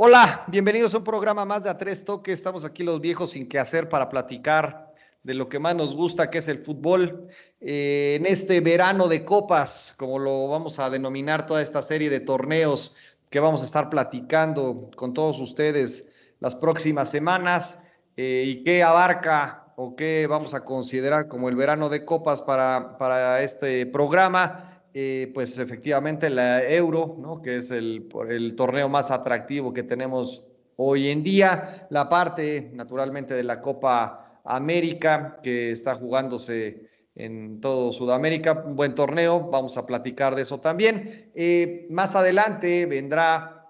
Hola, bienvenidos a un programa más de A Tres Toques. Estamos aquí los viejos sin qué hacer para platicar de lo que más nos gusta, que es el fútbol. Eh, en este verano de copas, como lo vamos a denominar toda esta serie de torneos que vamos a estar platicando con todos ustedes las próximas semanas eh, y qué abarca o qué vamos a considerar como el verano de copas para, para este programa. Eh, pues efectivamente la Euro, ¿no? que es el, el torneo más atractivo que tenemos hoy en día, la parte naturalmente de la Copa América que está jugándose en todo Sudamérica, un buen torneo, vamos a platicar de eso también. Eh, más adelante vendrá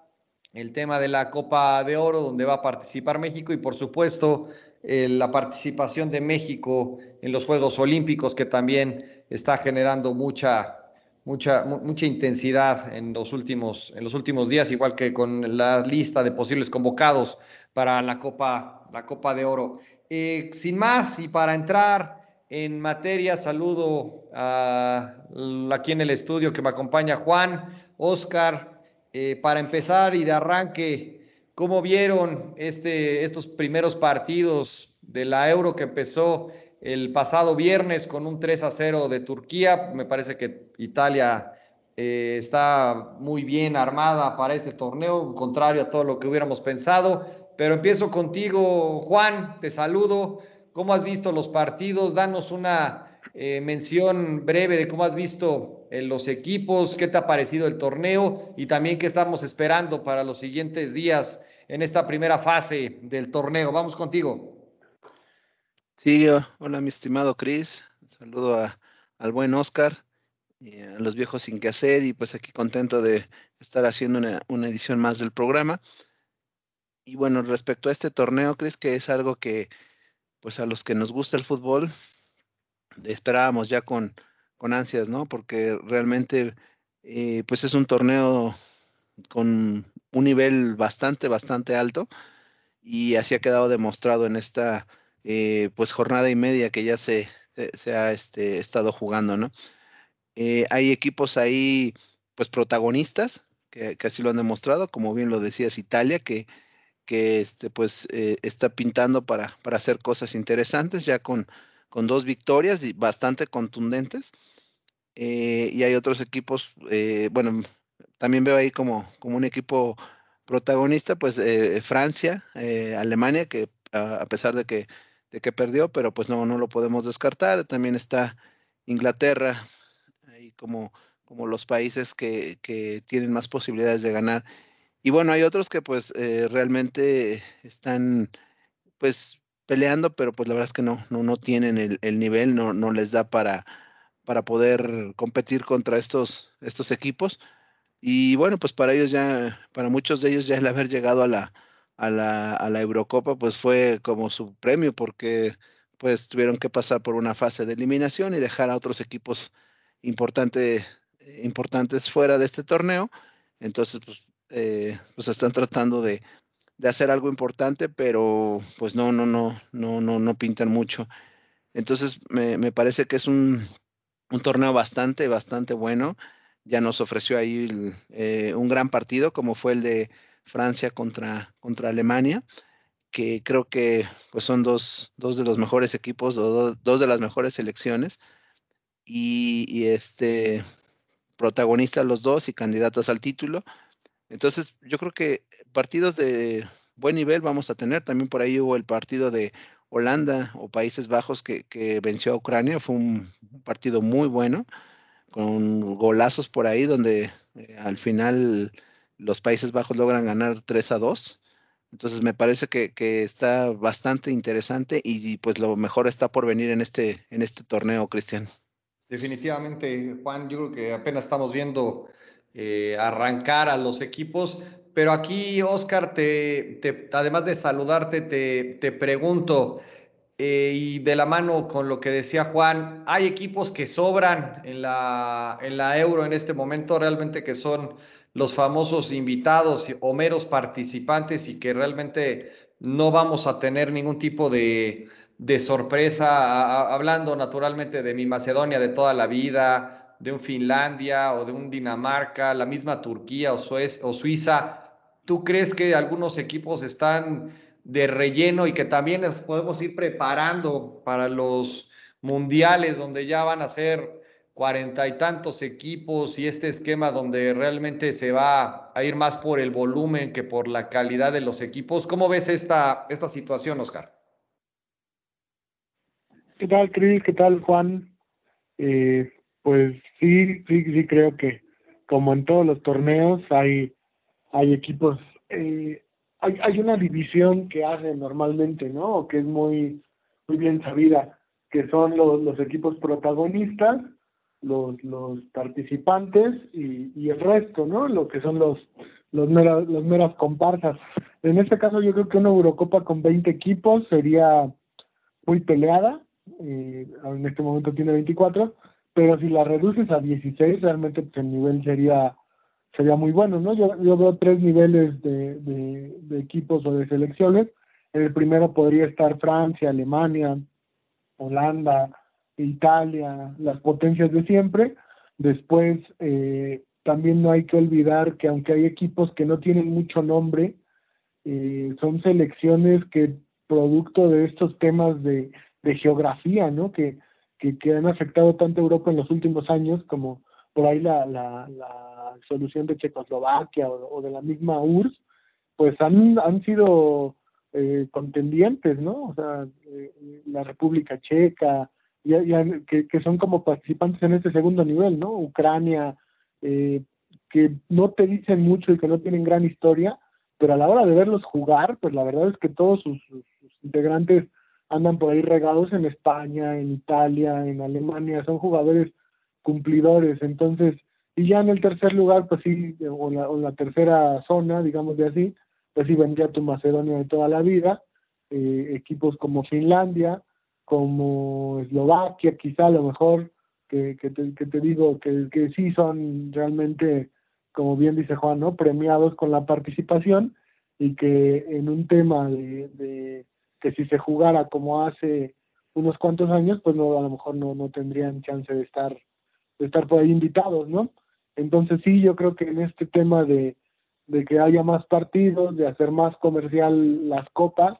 el tema de la Copa de Oro, donde va a participar México y por supuesto eh, la participación de México en los Juegos Olímpicos, que también está generando mucha mucha, mucha intensidad en los, últimos, en los últimos días, igual que con la lista de posibles convocados para la Copa, la Copa de Oro. Eh, sin más, y para entrar en materia, saludo a, aquí en el estudio que me acompaña Juan, Oscar, eh, para empezar y de arranque, ¿cómo vieron este, estos primeros partidos de la Euro que empezó el pasado viernes con un 3 a 0 de Turquía. Me parece que Italia eh, está muy bien armada para este torneo, contrario a todo lo que hubiéramos pensado. Pero empiezo contigo, Juan, te saludo. ¿Cómo has visto los partidos? Danos una eh, mención breve de cómo has visto eh, los equipos, qué te ha parecido el torneo y también qué estamos esperando para los siguientes días en esta primera fase del torneo. Vamos contigo. Sí, hola mi estimado Chris, saludo al buen Oscar y a los viejos sin que hacer y pues aquí contento de estar haciendo una, edición más del programa. Y bueno, respecto a este torneo, Chris, que es algo que pues a los que nos gusta el fútbol esperábamos ya con, con ansias, ¿no? Porque realmente eh, pues es un torneo con un nivel bastante, bastante alto y así ha quedado demostrado en esta eh, pues jornada y media que ya se, se, ha este, estado jugando, ¿no? Eh, hay equipos ahí, pues protagonistas, que, así lo han demostrado, como bien lo decías, Italia, que, que este, pues eh, está pintando para, para hacer cosas interesantes, ya con, con dos victorias y bastante contundentes. y hay otros equipos, bueno, también veo ahí como, como un equipo protagonista, pues Francia, Alemania, que a pesar de que de que perdió, pero pues no, no lo podemos descartar. También está Inglaterra, ahí como, como los países que, que tienen más posibilidades de ganar. Y bueno, hay otros que pues eh, realmente están pues peleando, pero pues la verdad es que no, no, no tienen el, el nivel, no, no les da para, para poder competir contra estos, estos equipos. Y bueno, pues para ellos ya, para muchos de ellos ya el haber llegado a la, a la, a la Eurocopa, pues fue como su premio porque pues tuvieron que pasar por una fase de eliminación y dejar a otros equipos importante, importantes fuera de este torneo. Entonces, pues, eh, pues están tratando de, de, hacer algo importante, pero pues no, no, no, no, no, no pintan mucho. Entonces, me, me parece que es un, un, torneo bastante, bastante bueno. Ya nos ofreció ahí eh, un gran partido, como fue el de Francia contra, contra Alemania, que creo que pues son dos, dos de los mejores equipos, dos, dos de las mejores selecciones, y, y, este protagonistas los dos y candidatos al título. Entonces, yo creo que partidos de buen nivel vamos a tener. También por ahí hubo el partido de Holanda o Países Bajos que, que venció a Ucrania. Fue un, partido muy bueno, con golazos por ahí, donde eh, al final los Países Bajos logran ganar 3 a 2. Entonces me parece que, está bastante interesante y, pues lo mejor está por venir en este, en este torneo, Cristian. Definitivamente, Juan, yo creo que apenas estamos viendo eh, arrancar a los equipos, pero aquí, Oscar, te, además de saludarte, te, te pregunto, eh, y de la mano con lo que decía Juan, hay equipos que sobran en la, en la euro en este momento, realmente que son los famosos invitados o meros participantes y que realmente no vamos a tener ningún tipo de, sorpresa, hablando naturalmente de mi Macedonia de toda la vida, de un Finlandia o de un Dinamarca, la misma Turquía o, o Suiza, ¿Tú crees que algunos equipos están de relleno y que también nos podemos ir preparando para los mundiales donde ya van a ser cuarenta y tantos equipos y este esquema donde realmente se va a ir más por el volumen que por la calidad de los equipos? ¿Cómo ves esta, esta situación, Oscar? ¿Qué tal, Cris? ¿Qué tal, Juan? Eh, pues sí, sí, sí creo que como en todos los torneos hay, hay equipos, eh, hay, hay una división que hacen normalmente, ¿no? O que es muy, muy bien sabida, que son los, los equipos protagonistas, los, los participantes y, y el resto, ¿no? Lo que son los, los, meras, los meras comparsas. En este caso yo creo que una Eurocopa con 20 equipos sería muy peleada, eh, en este momento tiene 24, pero si la reduces a 16, realmente pues, el nivel sería sería muy bueno, ¿no? Yo, yo veo tres niveles de, de, equipos o de selecciones. En el primero podría estar Francia, Alemania, Holanda, Italia, las potencias de siempre. Después, eh, también no hay que olvidar que aunque hay equipos que no tienen mucho nombre, eh, son selecciones que producto de estos temas de de geografía, ¿no? Que, que, han afectado tanto a Europa en los últimos años, como por ahí la, la solución de Checoslovaquia o, de la misma URSS, pues han, han sido eh, contendientes, ¿no? O sea, eh, la República Checa, ya, que son como participantes en este segundo nivel, ¿no? Ucrania, eh, que no te dicen mucho y que no tienen gran historia, pero a la hora de verlos jugar, pues la verdad es que todos sus integrantes andan por ahí regados en España, en Italia, en Alemania, son jugadores cumplidores, entonces, y ya en el tercer lugar, pues sí, o la, la tercera zona, digamos de así, pues sí vendría tu Macedonia de toda la vida, eh, equipos como Finlandia, como Eslovaquia, quizá a lo mejor, que, que, te, que te digo que, que sí son realmente, como bien dice Juan, ¿no? premiados con la participación y que en un tema de que si se jugara como hace unos cuantos años, pues no, a lo mejor no, no tendrían chance de estar, de estar por ahí invitados, ¿no? Entonces sí, yo creo que en este tema de, de que haya más partidos, de hacer más comercial las copas,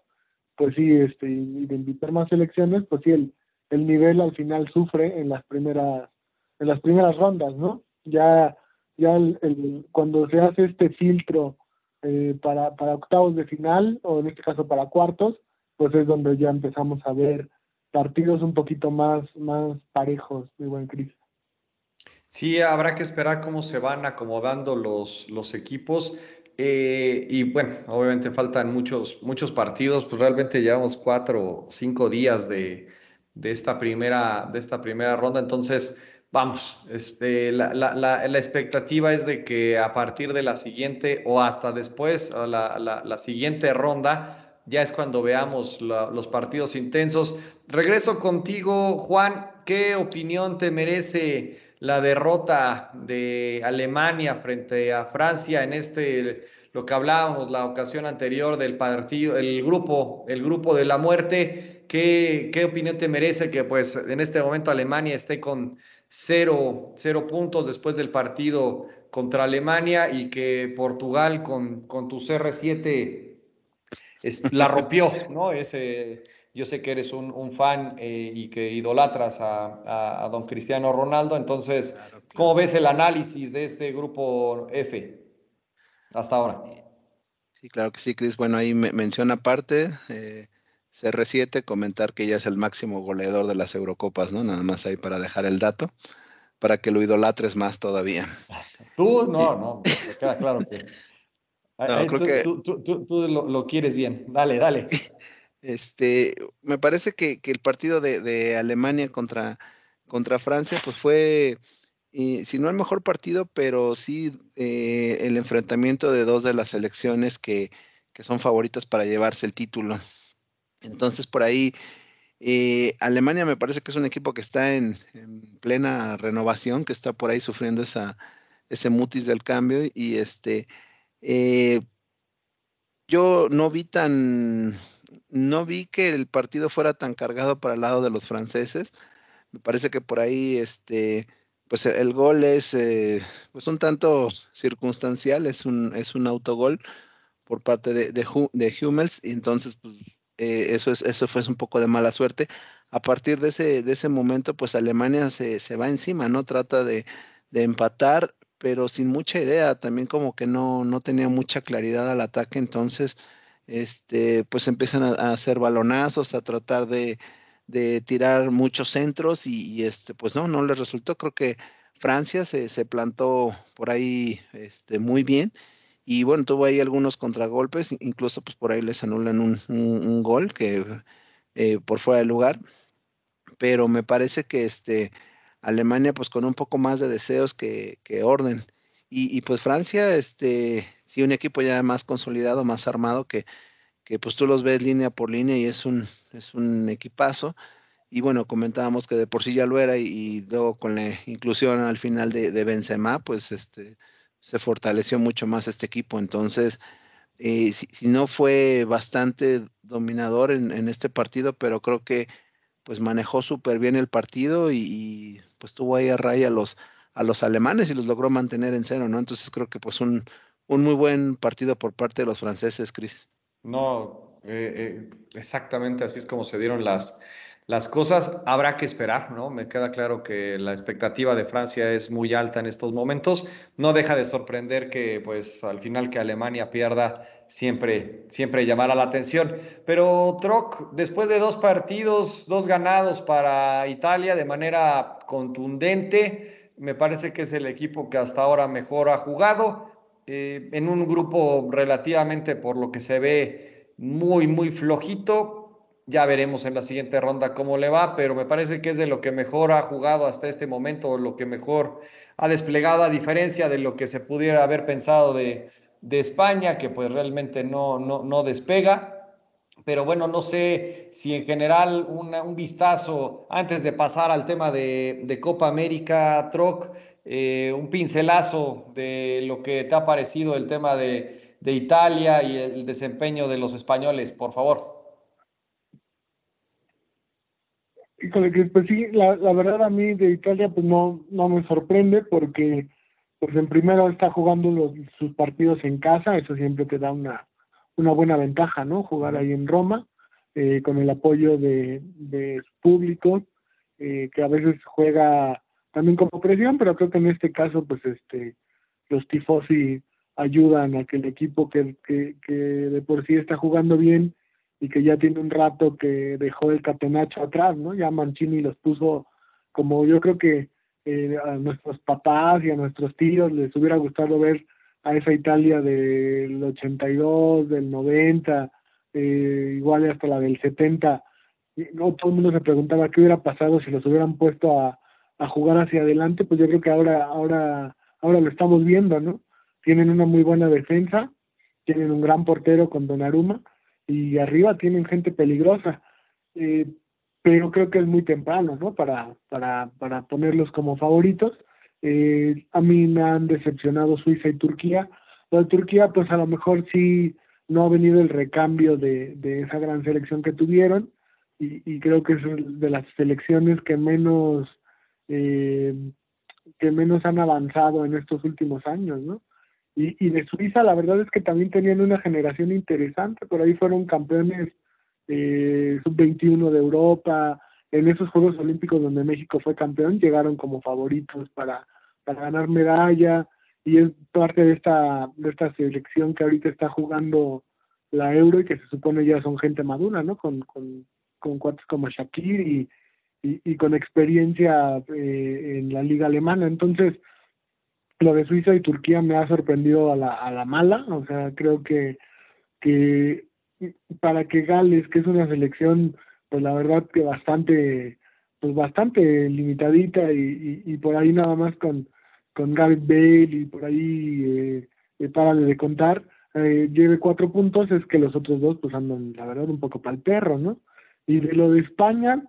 pues sí, este, y de invitar más selecciones, pues sí, el, el nivel al final sufre en las primeras, en las primeras rondas, ¿no? Ya, ya el, cuando se hace este filtro eh, para, para octavos de final, o en este caso para cuartos, pues es donde ya empezamos a ver partidos un poquito más, más parejos, de buen Cris. Sí, habrá que esperar cómo se van acomodando los, los equipos. Eh, y bueno, obviamente faltan muchos, muchos partidos, pues realmente llevamos cuatro o cinco días de, de, esta primera, de esta primera ronda. Entonces, vamos, este, la, la, la, la, expectativa es de que a partir de la siguiente o hasta después, la, la siguiente ronda, ya es cuando veamos los partidos intensos. Regreso contigo, Juan. ¿Qué opinión te merece la derrota de Alemania frente a Francia en este, lo que hablábamos la ocasión anterior del partido, el grupo, el grupo de la muerte? ¿Qué, qué opinión te merece que pues en este momento Alemania esté con cero, cero puntos después del partido contra Alemania y que Portugal con, con tu CR7 la rompió, ¿no? Ese, yo sé que eres un, fan eh, y que idolatras a, don Cristiano Ronaldo, entonces, ¿cómo ves el análisis de este grupo F hasta ahora? Sí, claro que sí, Cris. Bueno, ahí me menciona aparte, eh, CR7, comentar que ya es el máximo goleador de las Eurocopas, ¿no? Nada más ahí para dejar el dato, para que lo idolatres más todavía. Tú, no, no, queda claro que no, creo tú, que... tú, tú, tú lo, lo, quieres bien. Dale, dale. Este, me parece que, que el partido de, Alemania contra, contra Francia, pues fue, eh, si no el mejor partido, pero sí eh, el enfrentamiento de dos de las selecciones que, que, son favoritas para llevarse el título. Entonces, por ahí, eh, Alemania me parece que es un equipo que está en, en, plena renovación, que está por ahí sufriendo esa, ese mutis del cambio y este eh, yo no vi tan, no vi que el partido fuera tan cargado para el lado de los franceses. Me parece que por ahí, este, pues el gol es, eh, pues un tanto circunstancial, es un, es un autogol. por parte de, de, de Hummels, y entonces pues, eh, eso, es, eso fue un poco de mala suerte. A partir de ese, de ese momento, pues Alemania se, se va encima, ¿no? Trata de, de, empatar, pero sin mucha idea, también como que no, no tenía mucha claridad al ataque, entonces, este, pues empiezan a, hacer balonazos, a tratar de, tirar muchos centros y, este, pues no, no les resultó. Creo que Francia se, plantó por ahí este, muy bien y bueno, tuvo ahí algunos contragolpes, incluso pues por ahí les anulan un, un, gol que eh, por fuera de lugar, pero me parece que este, Alemania pues con un poco más de deseos que, que orden. Y, y, pues Francia, este, sí, un equipo ya más consolidado, más armado, que, que pues tú los ves línea por línea y es un, es un equipazo. Y bueno, comentábamos que de por sí ya lo era y, luego con la inclusión al final de, de Benzema, pues este, se fortaleció mucho más este equipo. Entonces, eh, si, no fue bastante dominador en, en, este partido, pero creo que pues manejó súper bien el partido y, pues tuvo ahí a raya los, a los alemanes y los logró mantener en cero, ¿no? Entonces creo que pues un, un muy buen partido por parte de los franceses, Chris. No, eh, eh, exactamente así es como se dieron las, las cosas habrá que esperar, ¿no? Me queda claro que la expectativa de Francia es muy alta en estos momentos. No deja de sorprender que, pues, al final que Alemania pierda siempre, siempre llamará la atención. Pero Troc, después de dos partidos, dos ganados para Italia de manera contundente, me parece que es el equipo que hasta ahora mejor ha jugado. Eh, en un grupo relativamente, por lo que se ve, muy, muy flojito, ya veremos en la siguiente ronda cómo le va, pero me parece que es de lo que mejor ha jugado hasta este momento, lo que mejor ha desplegado, a diferencia de lo que se pudiera haber pensado de, de España, que pues realmente no, no, no, despega. Pero bueno, no sé si en general una, un vistazo, antes de pasar al tema de, de Copa América, Troc, eh, un pincelazo de lo que te ha parecido el tema de, de Italia y el desempeño de los españoles, por favor. Pues sí, la, la verdad a mí de Italia pues no, no me sorprende porque pues en primero está jugando los, sus partidos en casa, eso siempre te da una, una buena ventaja, ¿no? Jugar ahí en Roma, eh, con el apoyo de, de público, eh, que a veces juega también como presión, pero creo que en este caso pues este los tifosi ayudan a que el equipo que, que, que de por sí está jugando bien y que ya tiene un rato que dejó el catenacho atrás, ¿no? Ya Mancini los puso como yo creo que eh, a nuestros papás y a nuestros tíos les hubiera gustado ver a esa Italia del 82, del 90, eh, igual hasta la del 70. No, todo el mundo se preguntaba qué hubiera pasado si los hubieran puesto a, a jugar hacia adelante, pues yo creo que ahora, ahora, ahora lo estamos viendo, ¿no? Tienen una muy buena defensa, tienen un gran portero con Donnarumma, y arriba tienen gente peligrosa. Eh, pero creo que es muy temprano, ¿no? Para, para, para ponerlos como favoritos. Eh, a mí me han decepcionado Suiza y Turquía. De Turquía, pues a lo mejor sí no ha venido el recambio de, de esa gran selección que tuvieron y, y creo que es de las selecciones que menos eh, que menos han avanzado en estos últimos años, ¿no? Y, de Suiza la verdad es que también tenían una generación interesante, por ahí fueron campeones eh, sub-21 de Europa, en esos Juegos Olímpicos donde México fue campeón, llegaron como favoritos para, para ganar medalla y es parte de esta, de esta selección que ahorita está jugando la Euro y que se supone ya son gente madura, ¿no? Con, con, con cuates como Shakir y, y, y con experiencia eh, en la liga alemana. Entonces, lo de Suiza y Turquía me ha sorprendido a la, a la mala, o sea, creo que, que para que Gales, que es una selección, pues la verdad que bastante, pues bastante limitadita y, y, por ahí nada más con, con Gareth Bale y por ahí eh, eh, de contar, eh, lleve cuatro puntos, es que los otros dos pues andan, la verdad, un poco para el perro, ¿no? Y de lo de España,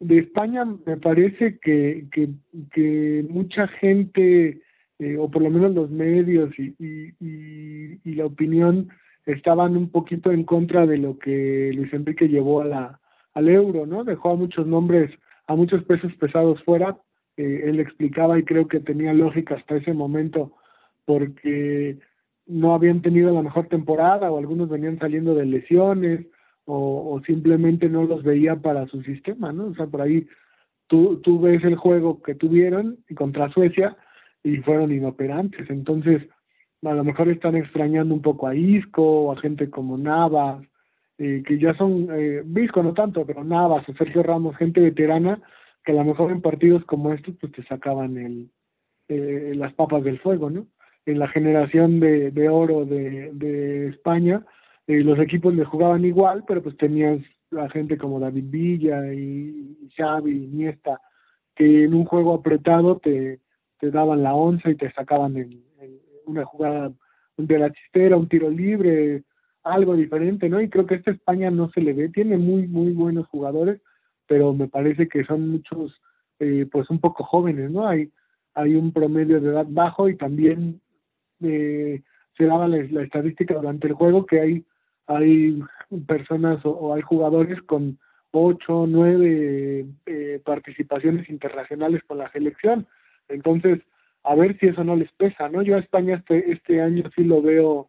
de España me parece que, que, que mucha gente eh, o por lo menos los medios y, y, la opinión estaban un poquito en contra de lo que Luis Enrique llevó a al euro, ¿no? Dejó a muchos nombres, a muchos pesos pesados fuera. Eh, él explicaba y creo que tenía lógica hasta ese momento porque no habían tenido la mejor temporada o algunos venían saliendo de lesiones o, simplemente no los veía para su sistema, ¿no? O sea, por ahí tú, tú ves el juego que tuvieron contra Suecia y fueron inoperantes. Entonces, a lo mejor están extrañando un poco a Isco o a gente como Navas, eh, que ya son, eh, no tanto, pero Navas o Sergio Ramos, gente veterana, que a lo mejor en partidos como estos pues te sacaban el, eh, las papas del fuego, ¿no? En la generación de, de oro de, de España, eh, los equipos le jugaban igual, pero pues tenías a gente como David Villa y Xavi, Iniesta, que en un juego apretado te, te daban la once y te sacaban en, una jugada de la chistera, un tiro libre, algo diferente, ¿no? Y creo que esta España no se le ve, tiene muy, muy buenos jugadores, pero me parece que son muchos, eh, pues un poco jóvenes, ¿no? Hay, hay un promedio de edad bajo y también eh, se daba la, estadística durante el juego que hay, hay personas o, hay jugadores con ocho, nueve eh, participaciones internacionales con la selección. Entonces, a ver si eso no les pesa, ¿no? Yo a España este, este año sí lo veo,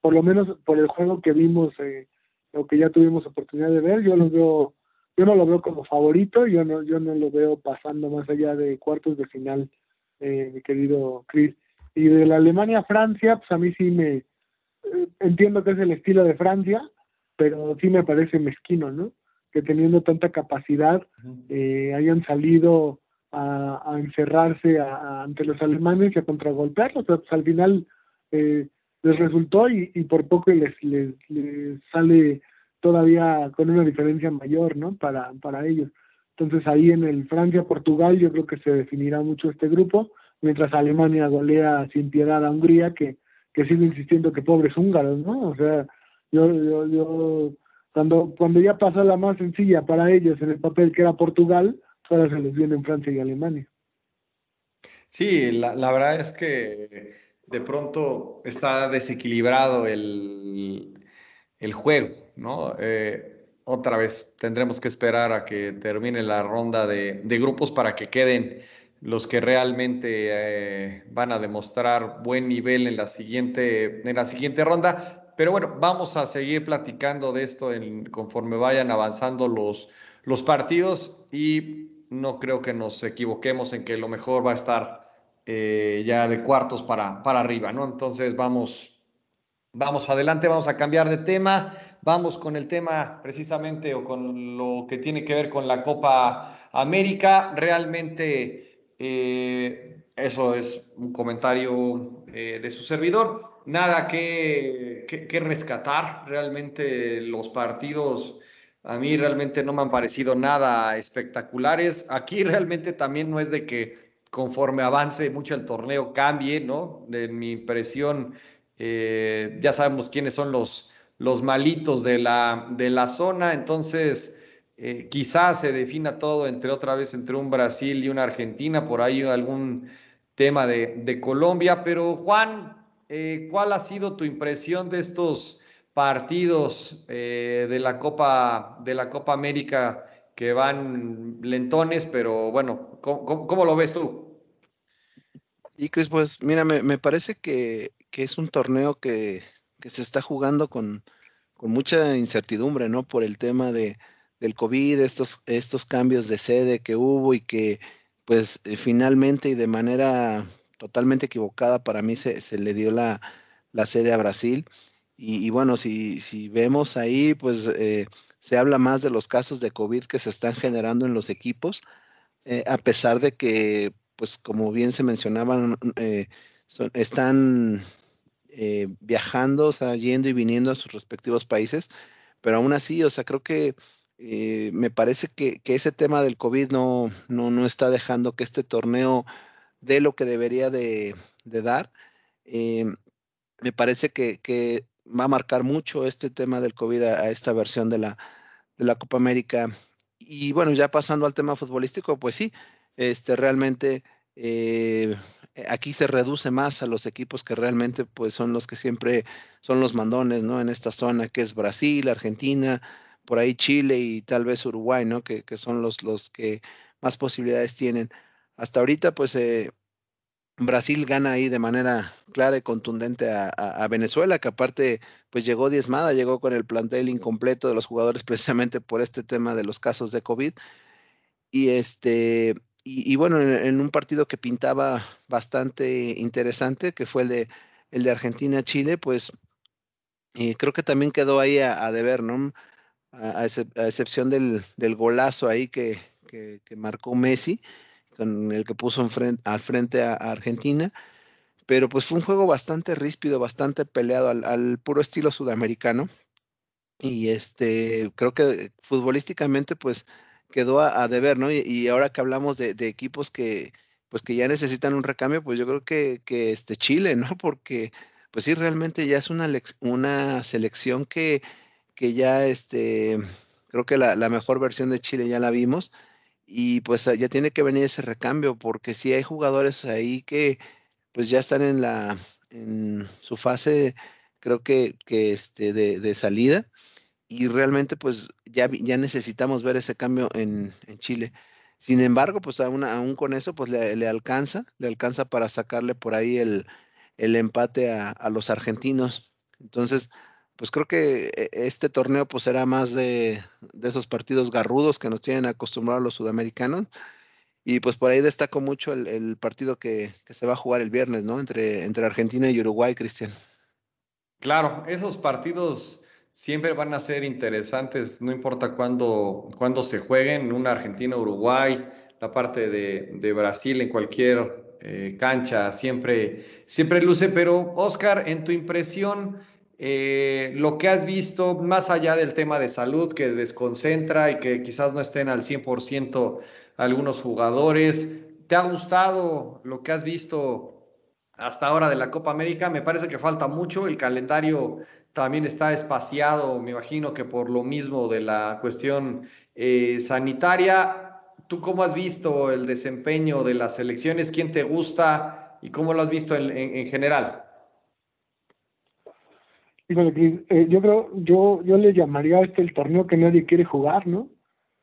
por lo menos por el juego que vimos, eh, o que ya tuvimos oportunidad de ver, yo lo veo yo no lo veo como favorito, yo no, yo no lo veo pasando más allá de cuartos de final, eh, mi querido Chris. Y de la Alemania-Francia, pues a mí sí me entiendo que es el estilo de Francia, pero sí me parece mezquino, ¿no? Que teniendo tanta capacidad eh, hayan salido a, encerrarse ante los alemanes y a contragolpearlos. pues al final les resultó y, y por poco les, les, les sale todavía con una diferencia mayor, ¿no? Para, para ellos. Entonces ahí en el Francia-Portugal yo creo que se definirá mucho este grupo, mientras Alemania golea sin piedad a Hungría, que, que sigue insistiendo que pobres húngaros, ¿no? O sea, yo, yo, yo, cuando, cuando ya pasó la más sencilla para ellos en el papel que era Portugal, ahora se les viene en Francia y Alemania. Sí, la, la verdad es que de pronto está desequilibrado el, el juego. ¿no? Eh, otra vez tendremos que esperar a que termine la ronda de, grupos para que queden los que realmente eh, van a demostrar buen nivel en la siguiente, en la siguiente ronda. Pero bueno, vamos a seguir platicando de esto en, conforme vayan avanzando los, los partidos y no creo que nos equivoquemos en que lo mejor va a estar eh, ya de cuartos para, para arriba, ¿no? Entonces vamos, vamos adelante, vamos a cambiar de tema. Vamos con el tema precisamente o con lo que tiene que ver con la Copa América. Realmente eh, eso es un comentario eh, de su servidor. Nada que, que, rescatar. Realmente los partidos a mí realmente no me han parecido nada espectaculares. Aquí realmente también no es de que conforme avance mucho el torneo cambie, ¿no? De mi impresión, eh, ya sabemos quiénes son los los malitos de la, de la zona. Entonces, eh, quizás se defina todo entre otra vez entre un Brasil y una Argentina, por ahí algún tema de, Colombia. Pero Juan, eh, ¿cuál ha sido tu impresión de estos partidos eh, de la Copa de la Copa América que van lentones, pero bueno, ¿cómo, lo ves tú? Y Cris, pues mira, me, parece que, que, es un torneo que, que se está jugando con, mucha incertidumbre, ¿no? Por el tema de, del COVID, estos, estos cambios de sede que hubo y que pues eh, finalmente y de manera totalmente equivocada para mí se, le dio la, sede a Brasil. Y, bueno, si, si, vemos ahí, pues eh, se habla más de los casos de COVID que se están generando en los equipos, eh, a pesar de que, pues como bien se mencionaban, están eh, viajando, o sea, yendo y viniendo a sus respectivos países, pero aún así, o sea, creo que eh, me parece que, ese tema del COVID no, no, está dejando que este torneo dé lo que debería de, dar. Eh, me parece que, va a marcar mucho este tema del COVID a, esta versión de la, de la Copa América. Y bueno, ya pasando al tema futbolístico, pues sí, este, realmente eh, aquí se reduce más a los equipos que realmente pues son los que siempre son los mandones, ¿no? En esta zona que es Brasil, Argentina, por ahí Chile y tal vez Uruguay, ¿no? Que, son los, los que más posibilidades tienen. Hasta ahorita pues eh, Brasil gana ahí de manera clara y contundente a, Venezuela, que aparte pues llegó diezmada, llegó con el plantel incompleto de los jugadores precisamente por este tema de los casos de COVID. Y este, y, bueno, en, un partido que pintaba bastante interesante, que fue el de, el de Argentina-Chile, pues y creo que también quedó ahí a, deber, ¿no? A, excepción del, golazo ahí que, que, marcó Messi, con el que puso al frente a, Argentina. Pero pues fue un juego bastante ríspido, bastante peleado al, puro estilo sudamericano. Y este, creo que futbolísticamente, pues quedó a, deber, ¿no? Y, ahora que hablamos de, equipos que, pues que ya necesitan un recambio, pues yo creo que, que este Chile, ¿no? Porque pues sí, realmente ya es una, una selección que, que ya, este, creo que la, mejor versión de Chile ya la vimos y pues ya tiene que venir ese recambio porque si hay jugadores ahí que pues ya están en la, en su fase, creo que, que este, de, salida y realmente pues ya, ya necesitamos ver ese cambio en, Chile. Sin embargo, pues aún, aún con eso, pues le, le, alcanza, le alcanza para sacarle por ahí el, el empate a, los argentinos. Entonces, pues creo que e, este torneo pues será más de, esos partidos garrudos que nos tienen acostumbrados los sudamericanos. Y pues por ahí destaco mucho el, partido que, se va a jugar el viernes, ¿no? Entre, entre Argentina y Uruguay, Cristian. Claro, esos partidos siempre van a ser interesantes, no importa cuándo, cuándo se jueguen, una Argentina-Uruguay, la parte de, de Brasil en cualquier eh, cancha siempre, siempre luce, pero Oscar, en tu impresión, eh, lo que has visto, más allá del tema de salud que desconcentra y que quizás no estén al 100% algunos jugadores, ¿te ha gustado lo que has visto hasta ahora de la Copa América? Me parece que falta mucho, el calendario también está espaciado, me imagino que por lo mismo de la cuestión eh, sanitaria. ¿Tú cómo has visto el desempeño de las selecciones? ¿Quién te gusta y cómo lo has visto en, general? Eh, yo creo, yo, yo le llamaría a este el torneo que nadie quiere jugar, ¿no?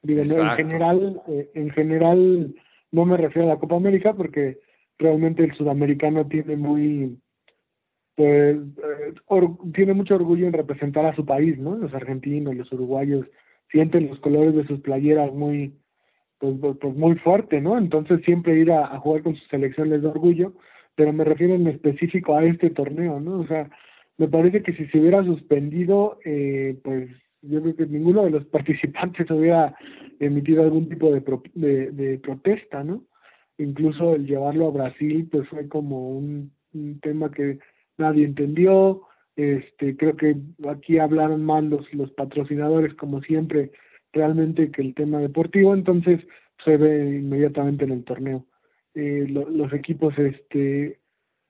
en general, eh, en general no me refiero a la Copa América porque realmente el sudamericano tiene muy, pues, eh, tiene mucho orgullo en representar a su país, ¿no? Los argentinos, los uruguayos sienten los colores de sus playeras muy, pues, pues, pues, muy fuerte, ¿no? Entonces siempre ir a, jugar con su selección les da orgullo, pero me refiero en específico a este torneo, ¿no? O sea, me parece que si se hubiera suspendido, eh, pues yo creo que ninguno de los participantes hubiera emitido algún tipo de, de, protesta, ¿no? Incluso el llevarlo a Brasil, pues fue como un, tema que nadie entendió, este, creo que aquí hablaron mal los, los patrocinadores, como siempre, realmente que el tema deportivo, entonces se ve inmediatamente en el torneo. Eh, los equipos este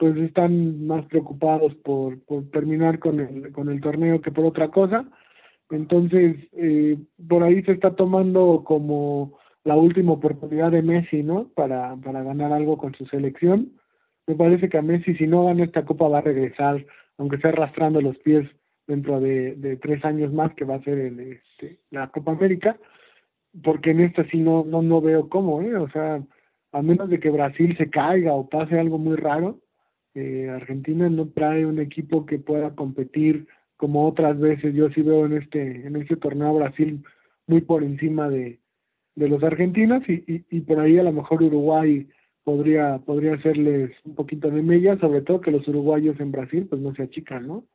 pues están más preocupados por, por terminar con el, con el torneo que por otra cosa. Entonces, eh, por ahí se está tomando como la última oportunidad de Messi, ¿no? Para, para ganar algo con su selección. Me parece que a Messi, si no gana esta copa, va a regresar, aunque sea arrastrando los pies dentro de, tres años más que va a ser en este, la Copa América, porque en esta sí no, no, no veo cómo, ¿eh? o sea, a menos de que Brasil se caiga o pase algo muy raro, eh, Argentina no trae un equipo que pueda competir como otras veces. Yo sí veo en este, en este torneo Brasil muy por encima de, de los argentinos y, y, y por ahí a lo mejor Uruguay podría, podría hacerles un poquito de mella, sobre todo que los uruguayos en Brasil pues no se achican, ¿no?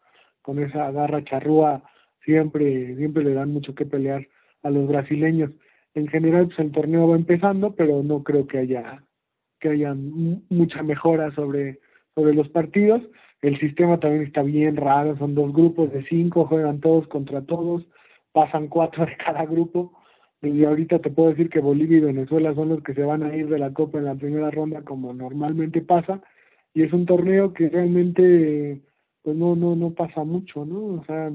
con esa garra charrúa, siempre, siempre le dan mucho que pelear a los brasileños. En general, pues el torneo va empezando, pero no creo que haya, que haya mucha mejora sobre, sobre los partidos. El sistema también está bien raro, son dos grupos de cinco, juegan todos contra todos, pasan cuatro de cada grupo. Y ahorita te puedo decir que Bolivia y Venezuela son los que se van a ir de la Copa en la primera ronda, como normalmente pasa. Y es un torneo que realmente pues no, no, no pasa mucho, ¿no? O sea,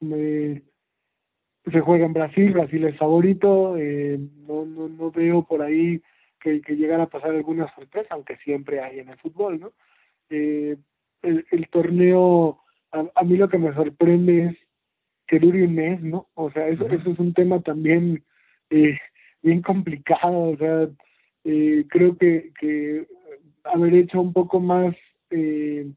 se juega en Brasil, Brasil es favorito, eh, no, no, no veo por ahí que llegara a pasar alguna sorpresa, aunque siempre hay en el fútbol, ¿no? Eh, el, torneo, a, mí lo que me sorprende es que dure un mes, ¿no? O sea, eso, eso es un tema también eh, bien complicado, o sea, creo que, que haber hecho un poco más, eh,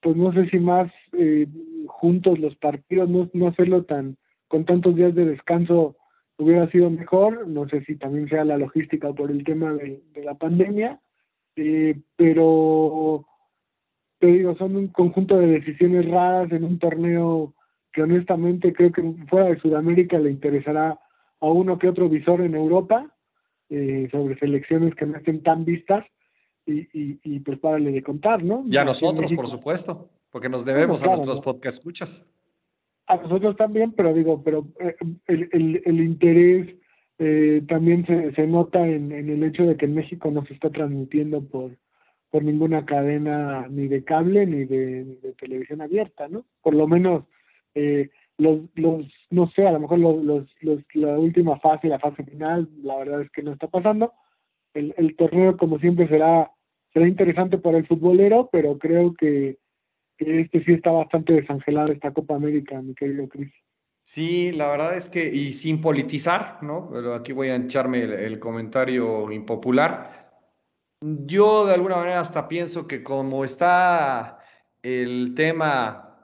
pues no sé si más eh, juntos los partidos, no, no hacerlo tan con tantos días de descanso hubiera sido mejor, no sé si también sea la logística por el tema de, la pandemia, eh, pero te digo, son un conjunto de decisiones raras en un torneo que honestamente creo que fuera de Sudamérica le interesará a uno que otro visor en Europa eh, sobre selecciones que no estén tan vistas y, y, y pues párale de contar, ¿no? Y a nosotros, por supuesto, porque nos debemos a nuestros podcast escuchas. A nosotros también, pero digo, pero eh, el, el, el, interés eh, también se, se nota en, en, el hecho de que en México no se está transmitiendo por, por ninguna cadena ni de cable ni de, ni de televisión abierta, ¿no? Por lo menos eh, los, los, no sé, a lo mejor los, los, los, la última fase, la fase final, la verdad es que no está pasando. El, el torneo, como siempre, será, será interesante para el futbolero, pero creo que, este sí está bastante desangelado, esta Copa América, mi querido Cris. Sí, la verdad es que, y sin politizar, ¿no? Pero aquí voy a echarme el, comentario impopular. Yo de alguna manera hasta pienso que como está el tema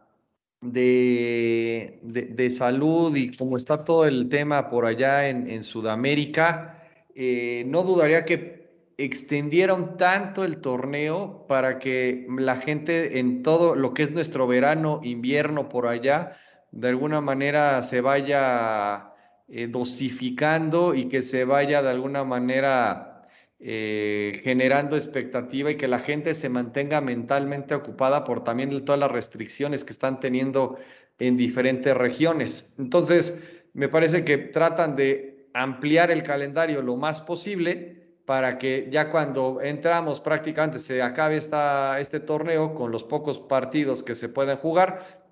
de, de, salud y como está todo el tema por allá en, en Sudamérica, eh, no dudaría que extendieron tanto el torneo para que la gente en todo lo que es nuestro verano, invierno por allá, de alguna manera se vaya eh, dosificando y que se vaya de alguna manera eh, generando expectativa y que la gente se mantenga mentalmente ocupada por también todas las restricciones que están teniendo en diferentes regiones. Entonces, me parece que tratan de ampliar el calendario lo más posible para que ya cuando entramos prácticamente se acabe esta, este torneo con los pocos partidos que se pueden jugar.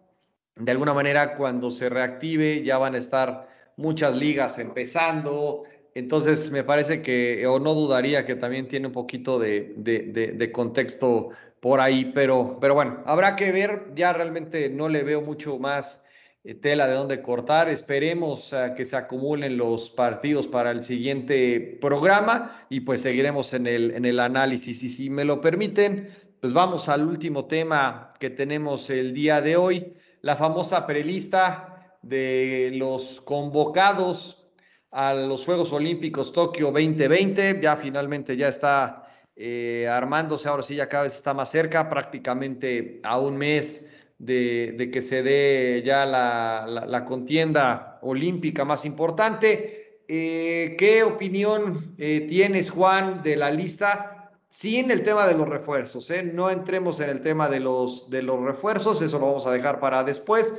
De alguna manera, cuando se reactive, ya van a estar muchas ligas empezando, entonces, me parece que, o no dudaría que también tiene un poquito de, contexto por ahí, pero, pero bueno, habrá que ver, ya realmente no le veo mucho más eh, tela de dónde cortar, esperemos uh, que se acumulen los partidos para el siguiente programa y pues seguiremos en el, en el análisis. Y si me lo permiten, pues vamos al último tema que tenemos el día de hoy, la famosa prelista de los convocados a los Juegos Olímpicos Tokio 2020. Ya finalmente ya está eh, armándose, ahora sí ya cada vez está más cerca, prácticamente a un mes de, de que se dé ya la, la, contienda olímpica más importante. Eh, ¿Qué opinión eh, tienes, Juan, de la lista? Sin el tema de los refuerzos, ¿eh? no entremos en el tema de los, de los refuerzos, eso lo vamos a dejar para después.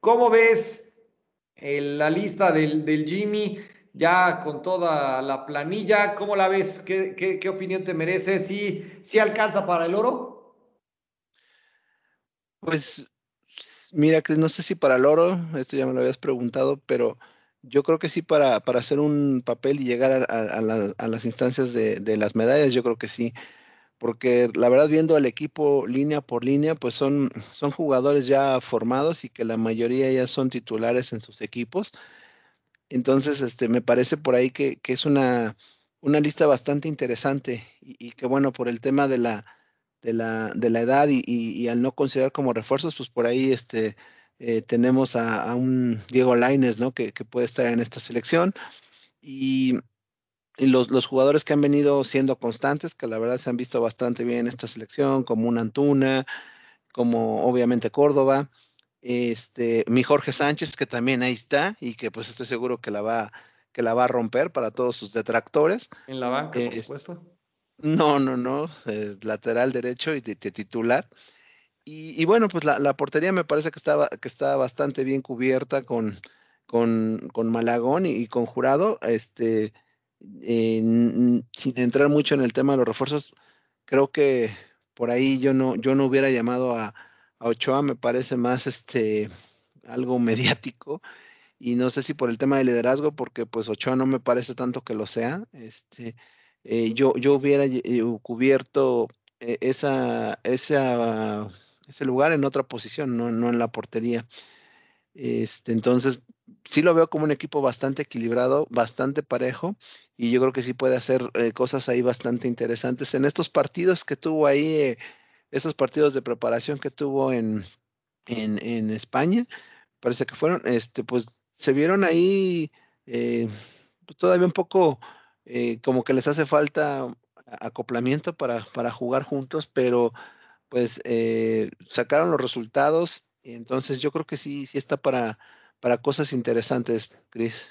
¿Cómo ves la lista del, del Jimmy? ya con toda la planilla. ¿Cómo la ves? ¿Qué, qué, qué opinión te merece? ¿Sí, ¿Sí, alcanza para el oro? Pues mira, Cris, no sé si para el oro, esto ya me lo habías preguntado, pero yo creo que sí para, para hacer un papel y llegar a, a, la, las instancias de, las medallas, yo creo que sí. Porque la verdad, viendo al equipo línea por línea, pues son, son jugadores ya formados y que la mayoría ya son titulares en sus equipos. Entonces, este, me parece por ahí que, que es una, una, lista bastante interesante y, y, que bueno, por el tema de la, de la, de la edad y, y, al no considerar como refuerzos, pues por ahí este, eh, tenemos a, a, un Diego Laines, ¿no? Que, que, puede estar en esta selección. Y, los, los, jugadores que han venido siendo constantes, que la verdad se han visto bastante bien en esta selección, como un Antuna, como obviamente Córdoba este, mi Jorge Sánchez, que también ahí está y que pues estoy seguro que la va, que la va a romper para todos sus detractores. En la banca, por supuesto. No, no, no, es lateral derecho y de, de titular. Y, bueno, pues la, portería me parece que estaba que está bastante bien cubierta con, con, con Malagón y, con Jurado. Este, sin entrar mucho en el tema de los refuerzos, creo que por ahí yo no, yo no hubiera llamado a, Ochoa me parece más este algo mediático y no sé si por el tema de liderazgo, porque pues Ochoa no me parece tanto que lo sea. Este, eh, yo, yo hubiera eh, cubierto eh, esa, esa, ese lugar en otra posición, no, no en la portería. Este, entonces, sí lo veo como un equipo bastante equilibrado, bastante parejo, y yo creo que sí puede hacer eh, cosas ahí bastante interesantes. En estos partidos que tuvo ahí, eh, estos partidos de preparación que tuvo en, en, España, parece que fueron, este, pues se vieron ahí eh, pues, todavía un poco como que les hace falta acoplamiento para, para jugar juntos, pero pues sacaron los resultados, y entonces yo creo que sí, sí está para para cosas interesantes, Cris.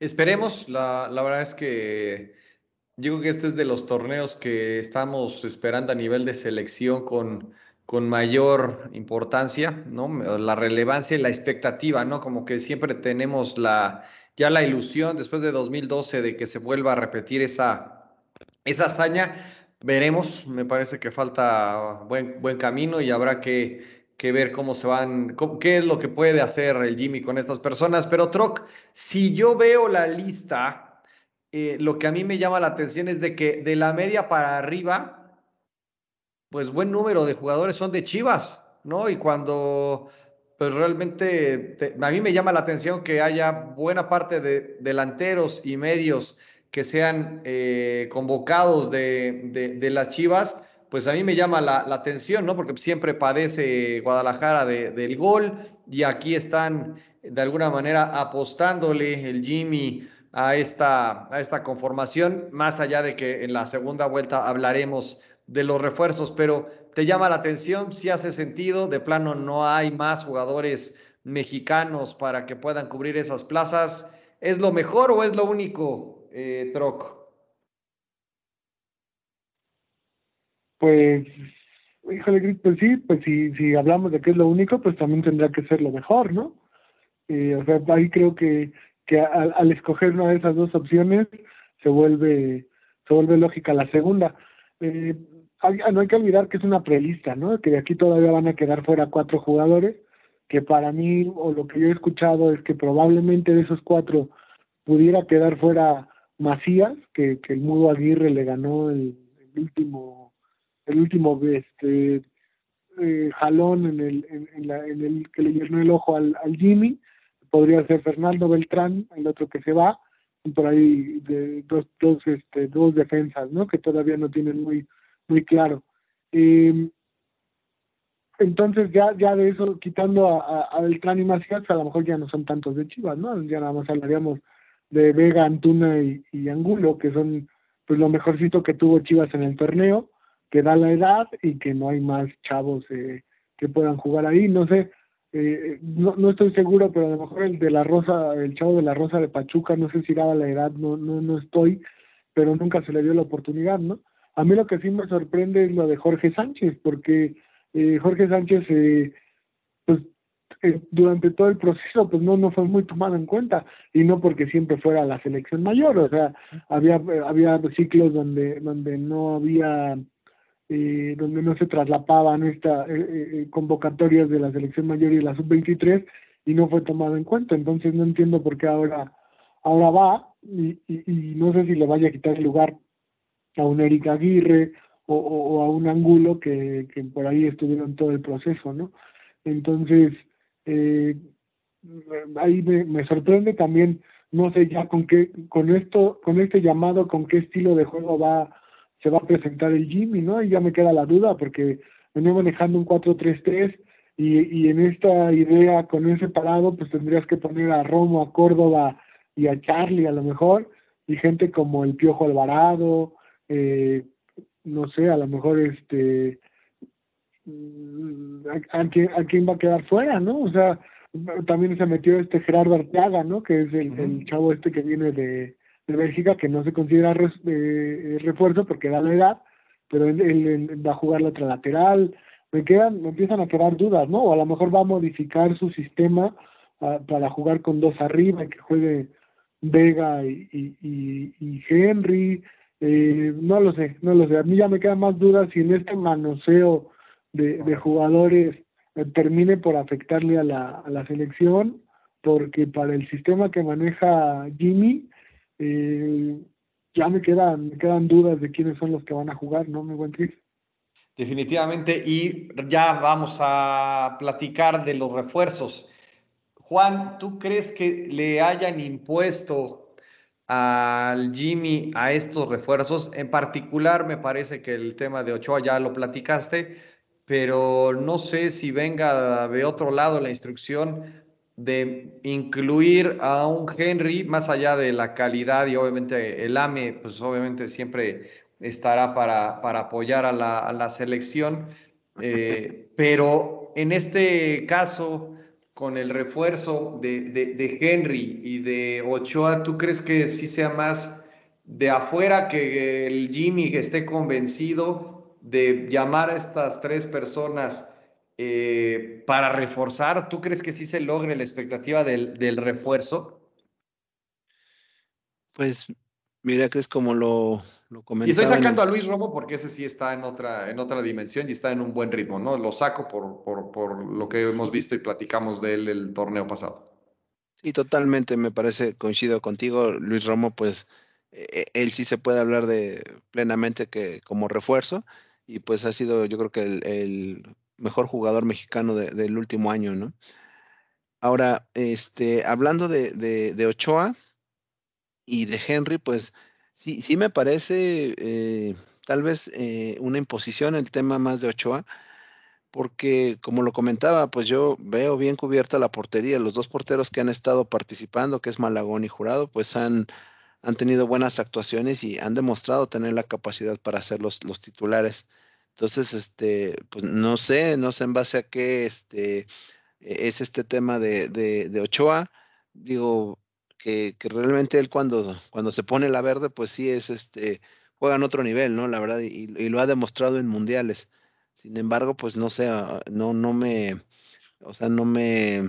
Esperemos, la, verdad es que digo que este es de los torneos que estamos esperando a nivel de selección con, con mayor importancia, ¿no? La relevancia y la expectativa, ¿no? Como que siempre tenemos la, ya la ilusión después de 2012 de que se vuelva a repetir esa, esa hazaña. Veremos, me parece que falta buen, camino y habrá que que ver cómo se van, qué es lo que puede hacer el Jimmy con estas personas. Pero Troc, si yo veo la lista, eh, lo que a mí me llama la atención es de que de la media para arriba, pues buen número de jugadores son de Chivas, ¿no? Y cuando, pues realmente, a mí me llama la atención que haya buena parte de delanteros y medios que sean eh, convocados de, de, las Chivas pues a mí me llama la, atención, ¿no? Porque siempre padece Guadalajara del gol y aquí están de alguna manera apostándole el Jimmy a esta, a esta conformación, más allá de que en la segunda vuelta hablaremos de los refuerzos, pero te llama la atención, si hace sentido, de plano no hay más jugadores mexicanos para que puedan cubrir esas plazas. ¿Es lo mejor o es lo único, eh, Troc? Pues, híjole, pues sí, pues si, si hablamos de que es lo único, pues también tendrá que ser lo mejor, ¿no? Eh, o sea, ahí creo que, que al, escoger una de esas dos opciones se vuelve, se vuelve lógica la segunda. Eh, no hay que olvidar que es una prelista, ¿no? Que de aquí todavía van a quedar fuera cuatro jugadores, que para mí, o lo que yo he escuchado, es que probablemente de esos cuatro pudiera quedar fuera Macías, que, que el Mudo Aguirre le ganó el último el último este eh, jalón en el, en, la, en, el que le llenó el ojo al, al Jimmy, podría ser Fernando Beltrán, el otro que se va, por ahí de dos, dos, este, dos defensas, ¿no? Que todavía no tienen muy, muy claro. Eh, entonces ya, ya de eso, quitando a, a, Beltrán y Macías, a lo mejor ya no son tantos de Chivas, ¿no? Ya nada más hablaríamos de Vega, Antuna y, y Angulo, que son pues lo mejorcito que tuvo Chivas en el torneo que da la edad y que no hay más chavos eh, que puedan jugar ahí. No sé, eh, no, no estoy seguro, pero a lo mejor el de la Rosa, el chavo de la Rosa de Pachuca, no sé si daba la edad, no, no, no estoy, pero nunca se le dio la oportunidad, ¿no? A mí lo que sí me sorprende es lo de Jorge Sánchez, porque eh, Jorge Sánchez, pues durante todo el proceso, pues no, no fue muy tomado en cuenta, y no porque siempre fuera la selección mayor, o sea, había, había ciclos donde, donde no había eh, donde no se traslapaban estas eh, eh, convocatorias de la selección mayor y la sub-23 y no fue tomado en cuenta. Entonces no entiendo por qué ahora, ahora va y, y, no sé si le vaya a quitar lugar a un Eric Aguirre o, a un Angulo que, que, por ahí estuvieron todo el proceso, ¿no? Entonces, ahí me, me sorprende también, no sé ya con qué, con esto, con este llamado, con qué estilo de juego va se va a presentar el Jimmy, ¿no? Y ya me queda la duda porque venía manejando un 4-3-3 y, y en esta idea con ese parado pues tendrías que poner a Romo, a Córdoba y a Charlie a lo mejor y gente como el Piojo Alvarado, eh, no sé, a lo mejor este mm, a, quién, va a quedar fuera, ¿no? O sea, también se metió este Gerardo Arteaga, ¿no? Que es el chavo este que viene de, de Bélgica que no se considera eh, refuerzo porque da la edad, pero él, va a jugar la otra lateral. Me quedan, me empiezan a quedar dudas, ¿no? O a lo mejor va a modificar su sistema ah, para jugar con dos arriba y que juegue Vega y, y, y, Henry. Eh, no lo sé, no lo sé. A mí ya me quedan más dudas si en este manoseo de, de jugadores eh, termine por afectarle a la, a la selección, porque para el sistema que maneja Jimmy, eh, ya me quedan, me quedan dudas de quiénes son los que van a jugar, ¿no, mi buen Cris? Definitivamente, y ya vamos a platicar de los refuerzos. Juan, ¿tú crees que le hayan impuesto al Jimmy a estos refuerzos? En particular, me parece que el tema de Ochoa ya lo platicaste, pero no sé si venga de otro lado la instrucción de incluir a un Henry más allá de la calidad y obviamente el AME, pues obviamente siempre estará para, para apoyar a la, selección, eh, pero en este caso, con el refuerzo de, de, Henry y de Ochoa, ¿tú crees que sí sea más de afuera que el Jimmy esté convencido de llamar a estas tres personas? Eh, para reforzar, ¿tú crees que sí se logre la expectativa del, del refuerzo? Pues mira que es como lo, lo comentaba. Y estoy sacando a Luis Romo porque ese sí está en otra, en otra dimensión y está en un buen ritmo, ¿no? Lo saco por, por, por lo que hemos visto y platicamos de él el torneo pasado. Sí, totalmente, me parece, coincido contigo. Luis Romo, pues e, e, él sí se puede hablar de plenamente que como refuerzo y pues ha sido yo creo que el mejor jugador mexicano del último año, ¿no? Ahora, este, hablando de, Ochoa y de Henry, pues sí, sí me parece eh, tal vez eh, una imposición el tema más de Ochoa, porque como lo comentaba, pues yo veo bien cubierta la portería. Los dos porteros que han estado participando, que es Malagón y Jurado, pues han, han tenido buenas actuaciones y han demostrado tener la capacidad para ser los, los titulares. Entonces, este, pues no sé, no sé en base a qué este, e-, es este tema de, de, Ochoa. Digo, que, que, realmente él cuando, cuando se pone la verde, pues sí es este, juega en otro nivel, ¿no? La verdad, y, lo ha demostrado en mundiales. Sin embargo, pues no sé, ah, no, no me, o sea, no me,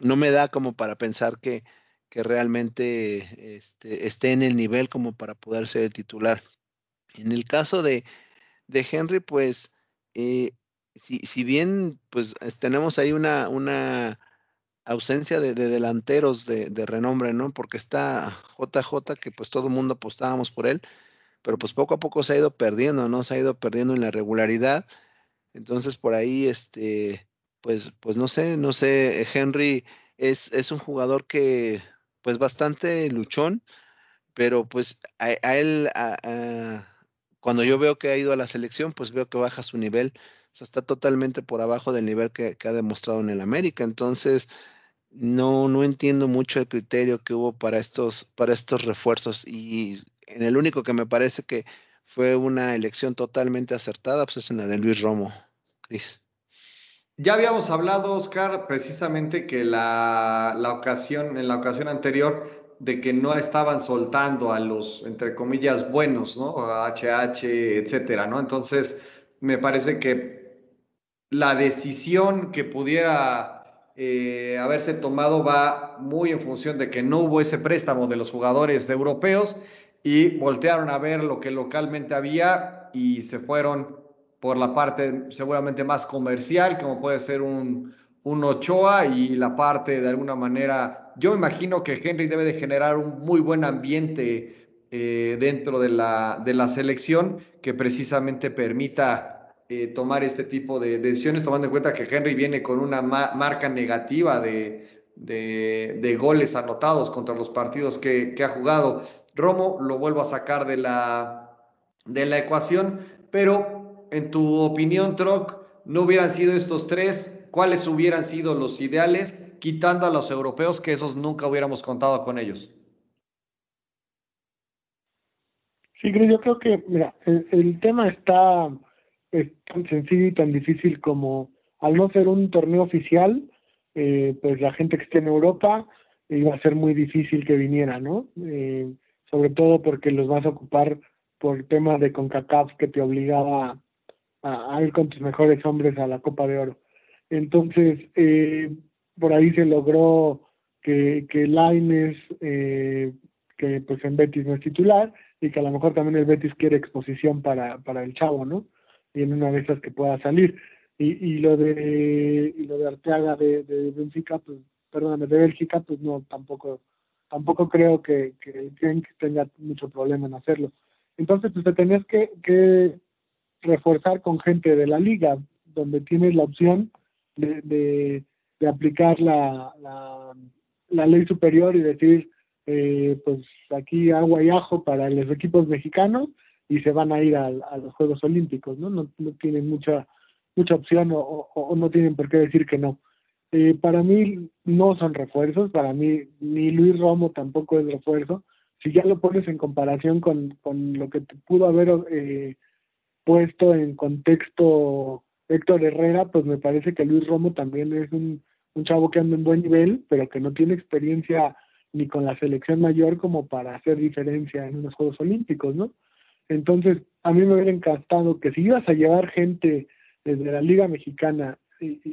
no me da como para pensar que, que realmente este, esté en el nivel como para poder ser el titular. En el caso de, de Henry, pues, eh, si, bien pues tenemos ahí una, una ausencia de, delanteros de, renombre, ¿no? Porque está JJ, que pues todo el mundo apostábamos por él, pero pues poco a poco se ha ido perdiendo, ¿no? Se ha ido perdiendo en la regularidad. Entonces por ahí, este, pues, pues no sé, no sé, Henry es, es un jugador que pues bastante luchón, pero pues a, él, cuando yo veo que ha ido a la selección, pues veo que baja su nivel. O sea, está totalmente por abajo del nivel que, ha demostrado en el América. Entonces, no, no entiendo mucho el criterio que hubo para estos, para estos refuerzos. Y en el único que me parece que fue una elección totalmente acertada, pues es en la de Luis Romo. Cris. Ya habíamos hablado, Oscar, precisamente que la, la ocasión, en la ocasión anterior de que no estaban soltando a los, entre comillas, buenos, ¿no? HH, etcétera, ¿no? Entonces, me parece que la decisión que pudiera eh, haberse tomado va muy en función de que no hubo ese préstamo de los jugadores europeos y voltearon a ver lo que localmente había y se fueron por la parte seguramente más comercial, como puede ser un, un Ochoa y la parte de alguna manera, yo me imagino que Henry debe de generar un muy buen ambiente eh, dentro de la, de la selección que precisamente permita eh, tomar este tipo de decisiones, tomando en cuenta que Henry viene con una marca negativa de, de, goles anotados contra los partidos que, que, ha jugado. Romo lo vuelvo a sacar de la, de la ecuación, pero en tu opinión, Troc, no hubieran sido estos tres cuáles hubieran sido los ideales, quitando a los europeos, que esos nunca hubiéramos contado con ellos. Sí, yo creo que, mira, el, tema está tan sencillo y tan difícil como al no ser un torneo oficial, eh, pues la gente que esté en Europa iba a ser muy difícil que viniera, ¿no? Eh, sobre todo porque los vas a ocupar por el tema de CONCACAF que te obligaba a, ir con tus mejores hombres a la Copa de Oro. Entonces, eh, por ahí se logró que, que Laines, eh, que pues en Betis no es titular, y que a lo mejor también el Betis quiere exposición para, para el chavo, ¿no? Y en una de esas que pueda salir. Y, y lo de y lo de Arteaga de, de Benfica, pues, perdóname, de Bélgica, pues no, tampoco, tampoco creo que, que tenga mucho problema en hacerlo. Entonces, pues te tenías que, que reforzar con gente de la liga, donde tienes la opción de, aplicar la, la, ley superior y decir, eh, pues aquí agua y ajo para los equipos mexicanos y se van a ir a, los Juegos Olímpicos, ¿no? No, tienen mucha mucha opción o, no tienen por qué decir que no. Eh, para mí no son refuerzos, para mí ni Luis Romo tampoco es refuerzo. Si ya lo pones en comparación con, con lo que pudo haber eh, puesto en contexto Héctor Herrera, pues me parece que Luis Romo también es un, un chavo que anda en buen nivel, pero que no tiene experiencia ni con la selección mayor como para hacer diferencia en unos Juegos Olímpicos, ¿no? Entonces, a mí me hubiera encantado que si ibas a llevar gente desde la Liga Mexicana,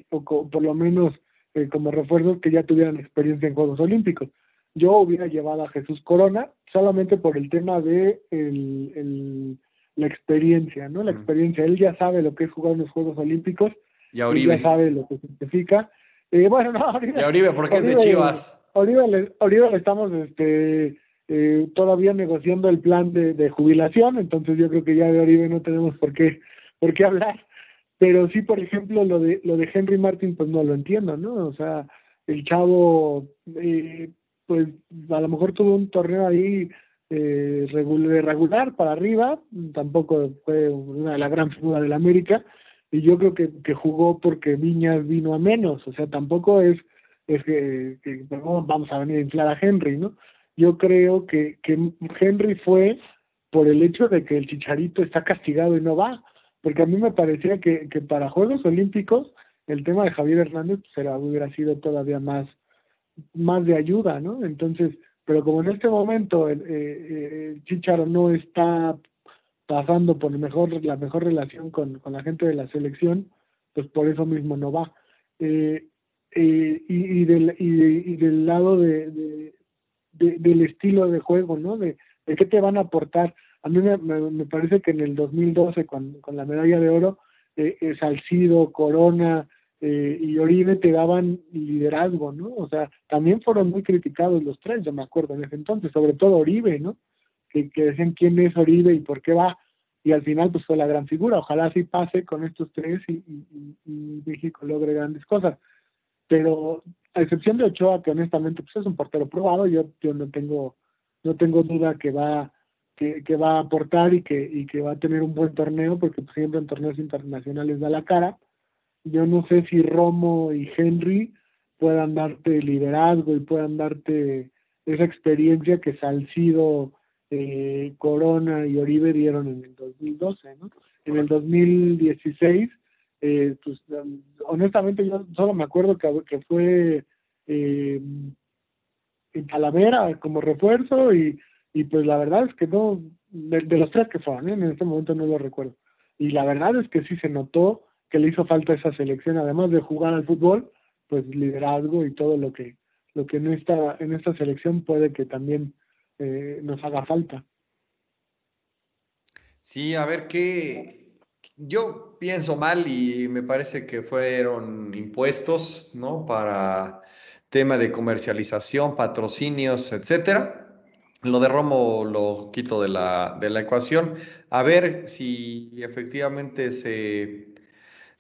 o, por lo menos eh, como refuerzos que ya tuvieran experiencia en Juegos Olímpicos. Yo hubiera llevado a Jesús Corona solamente por el tema de el, la experiencia, ¿no? La experiencia. Él ya sabe lo que es jugar en los Juegos Olímpicos. Y a Oribe. ya sabe lo que significa. Eh, bueno, no, Oribe. Y a Oribe, porque es de Chivas. Oribe, le, estamos este, eh, todavía negociando el plan de, de, jubilación, entonces yo creo que ya de Oribe no tenemos por qué, por qué hablar. Pero sí, por ejemplo, lo de, lo de Henry Martin, pues no lo entiendo, ¿no? O sea, el chavo, eh, pues a lo mejor tuvo un torneo ahí eh, regular para arriba, tampoco fue una de las gran figuras del América, y yo creo que, que jugó porque Viñas vino a menos, o sea, tampoco es, es que, vamos a venir a inflar a Henry, ¿no? Yo creo que, que Henry fue por el hecho de que el Chicharito está castigado y no va porque a mí me parecía que, que para Juegos Olímpicos el tema de Javier Hernández será, pues, hubiera sido todavía más, más de ayuda, ¿no? Entonces, pero como en este momento el, eh, Chicharo no está pasando por mejor, la mejor relación con, la gente de la selección, pues por eso mismo no va. Eh, eh, y, del, lado de, de, del estilo de juego, ¿no? De, qué te van a aportar a mí me, parece que en el 2012 con, con la medalla de oro, eh, eh, Salcido, Corona eh, y Oribe te daban liderazgo, ¿no? O sea, también fueron muy criticados los tres, yo me acuerdo en ese entonces, sobre todo Oribe, ¿no? Que, que decían quién es Oribe y por qué va. Y al final, pues fue la gran figura. Ojalá sí pase con estos tres y, México logre grandes cosas. Pero a excepción de Ochoa, que honestamente pues es un portero probado, yo, yo no tengo no tengo duda que va que, va a aportar y que, y que va a tener un buen torneo, porque pues, siempre en torneos internacionales da la cara. Yo no sé si Romo y Henry puedan darte liderazgo y puedan darte esa experiencia que Salcido, eh, Corona y Oribe dieron en el 2012, ¿no? En el 2016, eh, pues honestamente yo solo me acuerdo que, que fue eh, en Talavera como refuerzo y y pues la verdad es que no, de, los tres que fueron, ¿eh? en este momento no lo recuerdo. Y la verdad es que sí se notó que le hizo falta esa selección, además de jugar al fútbol, pues liderazgo y todo lo que lo que en esta en esta selección puede que también eh, nos haga falta. Sí, a ver qué. Yo pienso mal y me parece que fueron impuestos, ¿no? Para tema de comercialización, patrocinios, etcétera. Lo de Romo lo quito de la, de la ecuación. A ver si efectivamente se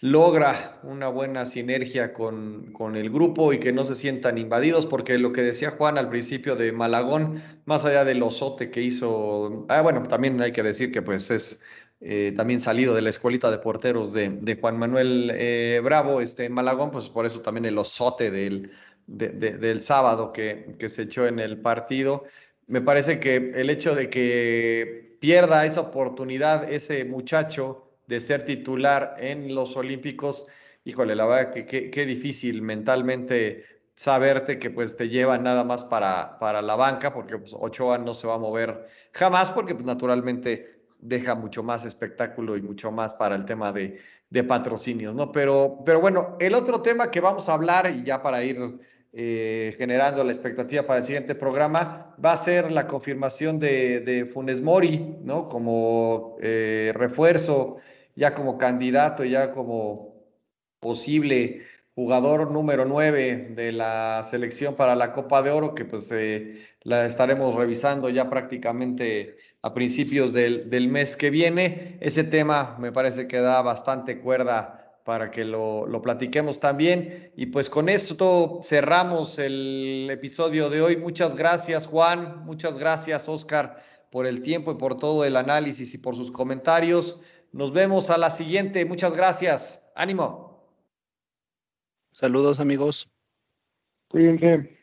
logra una buena sinergia con, con, el grupo y que no se sientan invadidos, porque lo que decía Juan al principio de Malagón, más allá del osote que hizo, ah, bueno, también hay que decir que pues es eh, también salido de la escuelita de porteros de, de Juan Manuel eh, Bravo, este Malagón, pues por eso también el osote del, del sábado que, que se echó en el partido. Me parece que el hecho de que pierda esa oportunidad ese muchacho de ser titular en los Olímpicos, híjole, la verdad que qué difícil mentalmente saberte que pues te lleva nada más para, para la banca, porque pues, Ochoa no se va a mover jamás, porque pues, naturalmente deja mucho más espectáculo y mucho más para el tema de, de patrocinios, ¿no? Pero, pero bueno, el otro tema que vamos a hablar, y ya para ir eh, generando la expectativa para el siguiente programa, va a ser la confirmación de, de Funes Mori, ¿no? Como eh, refuerzo, ya como candidato, ya como posible jugador número 9 de la selección para la Copa de Oro, que pues eh, la estaremos revisando ya prácticamente a principios del, del, mes que viene. Ese tema me parece que da bastante cuerda para que lo, lo platiquemos también. Y pues con esto cerramos el episodio de hoy. Muchas gracias Juan, muchas gracias Oscar por el tiempo y por todo el análisis y por sus comentarios. Nos vemos a la siguiente. Muchas gracias. Ánimo. Saludos amigos. Cuídense.